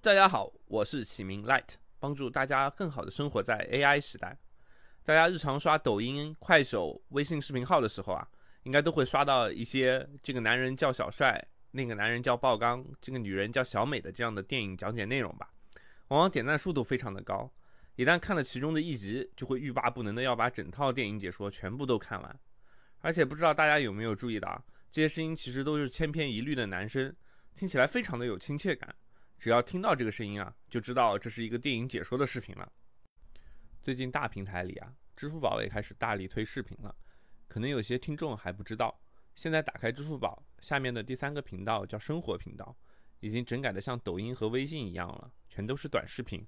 大家好，我是启明 Light，帮助大家更好的生活在 AI 时代。大家日常刷抖音、快手、微信视频号的时候啊，应该都会刷到一些这个男人叫小帅，那个男人叫爆刚，这个女人叫小美的这样的电影讲解内容吧。往往点赞数都非常的高，一旦看了其中的一集，就会欲罢不能的要把整套电影解说全部都看完。而且不知道大家有没有注意到啊，这些声音其实都是千篇一律的男生，听起来非常的有亲切感。只要听到这个声音啊，就知道这是一个电影解说的视频了。最近大平台里啊，支付宝也开始大力推视频了。可能有些听众还不知道，现在打开支付宝下面的第三个频道叫生活频道，已经整改的像抖音和微信一样了，全都是短视频。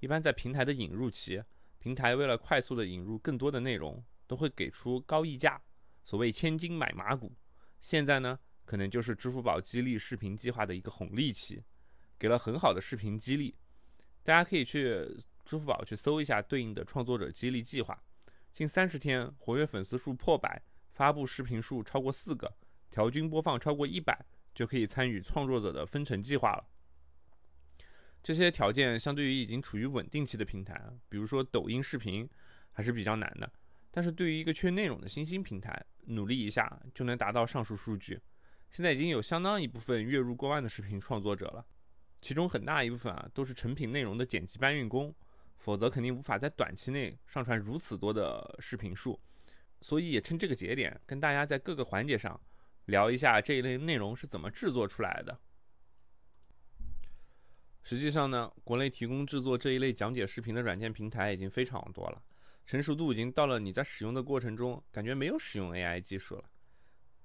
一般在平台的引入期，平台为了快速的引入更多的内容，都会给出高溢价，所谓千金买马股。现在呢，可能就是支付宝激励视频计划的一个红利期。给了很好的视频激励，大家可以去支付宝去搜一下对应的创作者激励计划，近三十天活跃粉丝数破百，发布视频数超过四个，调均播放超过一百，就可以参与创作者的分成计划了。这些条件相对于已经处于稳定期的平台，比如说抖音视频，还是比较难的。但是对于一个缺内容的新兴平台，努力一下就能达到上述数据。现在已经有相当一部分月入过万的视频创作者了。其中很大一部分啊都是成品内容的剪辑搬运工，否则肯定无法在短期内上传如此多的视频数。所以也趁这个节点，跟大家在各个环节上聊一下这一类内容是怎么制作出来的。实际上呢，国内提供制作这一类讲解视频的软件平台已经非常多了，成熟度已经到了你在使用的过程中感觉没有使用 AI 技术了。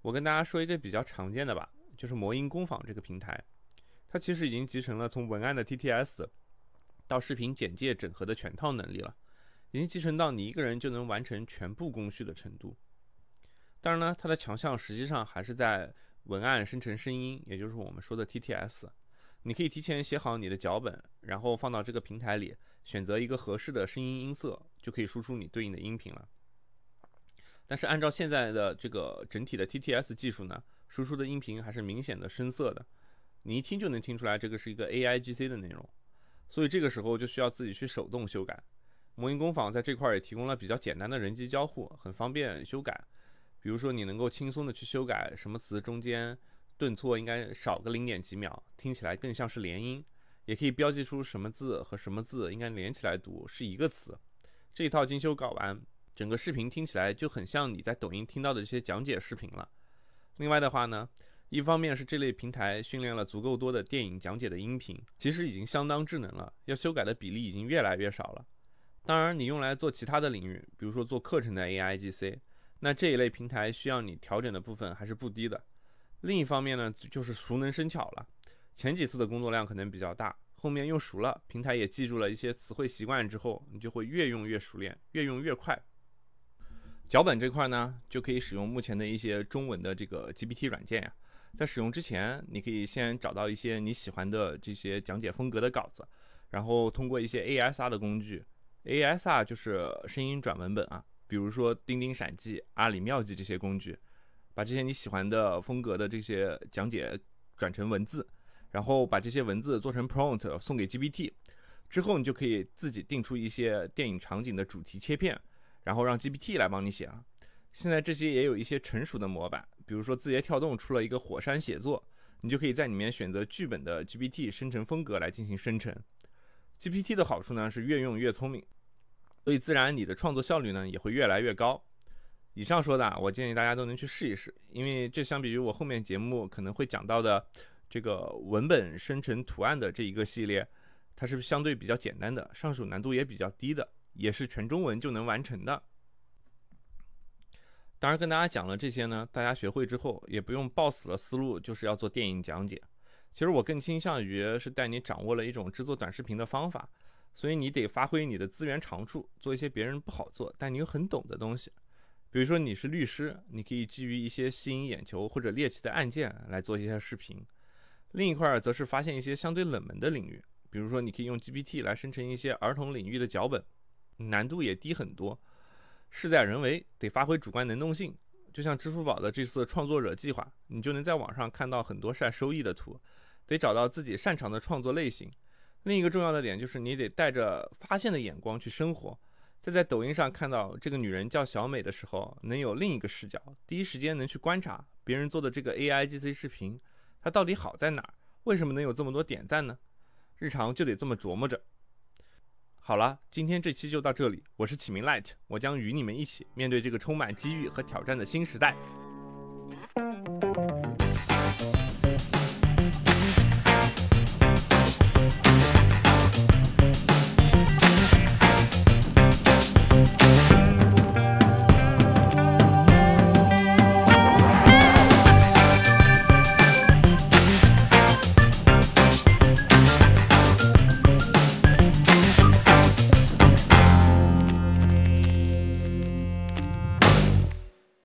我跟大家说一个比较常见的吧，就是魔音工坊这个平台。它其实已经集成了从文案的 TTS 到视频简介整合的全套能力了，已经集成到你一个人就能完成全部工序的程度。当然呢，它的强项实际上还是在文案生成声音，也就是我们说的 TTS。你可以提前写好你的脚本，然后放到这个平台里，选择一个合适的声音音色，就可以输出你对应的音频了。但是按照现在的这个整体的 TTS 技术呢，输出的音频还是明显的深色的。你一听就能听出来，这个是一个 AI GC 的内容，所以这个时候就需要自己去手动修改。魔音工坊在这块也提供了比较简单的人机交互，很方便修改。比如说，你能够轻松的去修改什么词中间顿挫应该少个零点几秒，听起来更像是连音，也可以标记出什么字和什么字应该连起来读是一个词。这一套精修搞完，整个视频听起来就很像你在抖音听到的这些讲解视频了。另外的话呢。一方面是这类平台训练了足够多的电影讲解的音频，其实已经相当智能了，要修改的比例已经越来越少了。当然，你用来做其他的领域，比如说做课程的 AI GC，那这一类平台需要你调整的部分还是不低的。另一方面呢，就是熟能生巧了，前几次的工作量可能比较大，后面用熟了，平台也记住了一些词汇习惯之后，你就会越用越熟练，越用越快。脚本这块呢，就可以使用目前的一些中文的这个 GPT 软件呀。在使用之前，你可以先找到一些你喜欢的这些讲解风格的稿子，然后通过一些 ASR 的工具，ASR 就是声音转文本啊，比如说钉钉闪记、阿里妙记这些工具，把这些你喜欢的风格的这些讲解转成文字，然后把这些文字做成 prompt 送给 GPT，之后你就可以自己定出一些电影场景的主题切片，然后让 GPT 来帮你写了。现在这些也有一些成熟的模板。比如说，字节跳动出了一个火山写作，你就可以在里面选择剧本的 GPT 生成风格来进行生成。GPT 的好处呢是越用越聪明，所以自然你的创作效率呢也会越来越高。以上说的，我建议大家都能去试一试，因为这相比于我后面节目可能会讲到的这个文本生成图案的这一个系列，它是相对比较简单的，上手难度也比较低的，也是全中文就能完成的。当然，跟大家讲了这些呢，大家学会之后也不用抱死了思路，就是要做电影讲解。其实我更倾向于是带你掌握了一种制作短视频的方法，所以你得发挥你的资源长处，做一些别人不好做但你又很懂的东西。比如说你是律师，你可以基于一些吸引眼球或者猎奇的案件来做一些视频；另一块则是发现一些相对冷门的领域，比如说你可以用 GPT 来生成一些儿童领域的脚本，难度也低很多。事在人为，得发挥主观能动性。就像支付宝的这次创作者计划，你就能在网上看到很多晒收益的图。得找到自己擅长的创作类型，另一个重要的点就是你得带着发现的眼光去生活。在在抖音上看到这个女人叫小美的时候，能有另一个视角，第一时间能去观察别人做的这个 A I G C 视频，它到底好在哪儿？为什么能有这么多点赞呢？日常就得这么琢磨着。好了，今天这期就到这里，我是启明 Light，我将与你们一起面对这个充满机遇和挑战的新时代。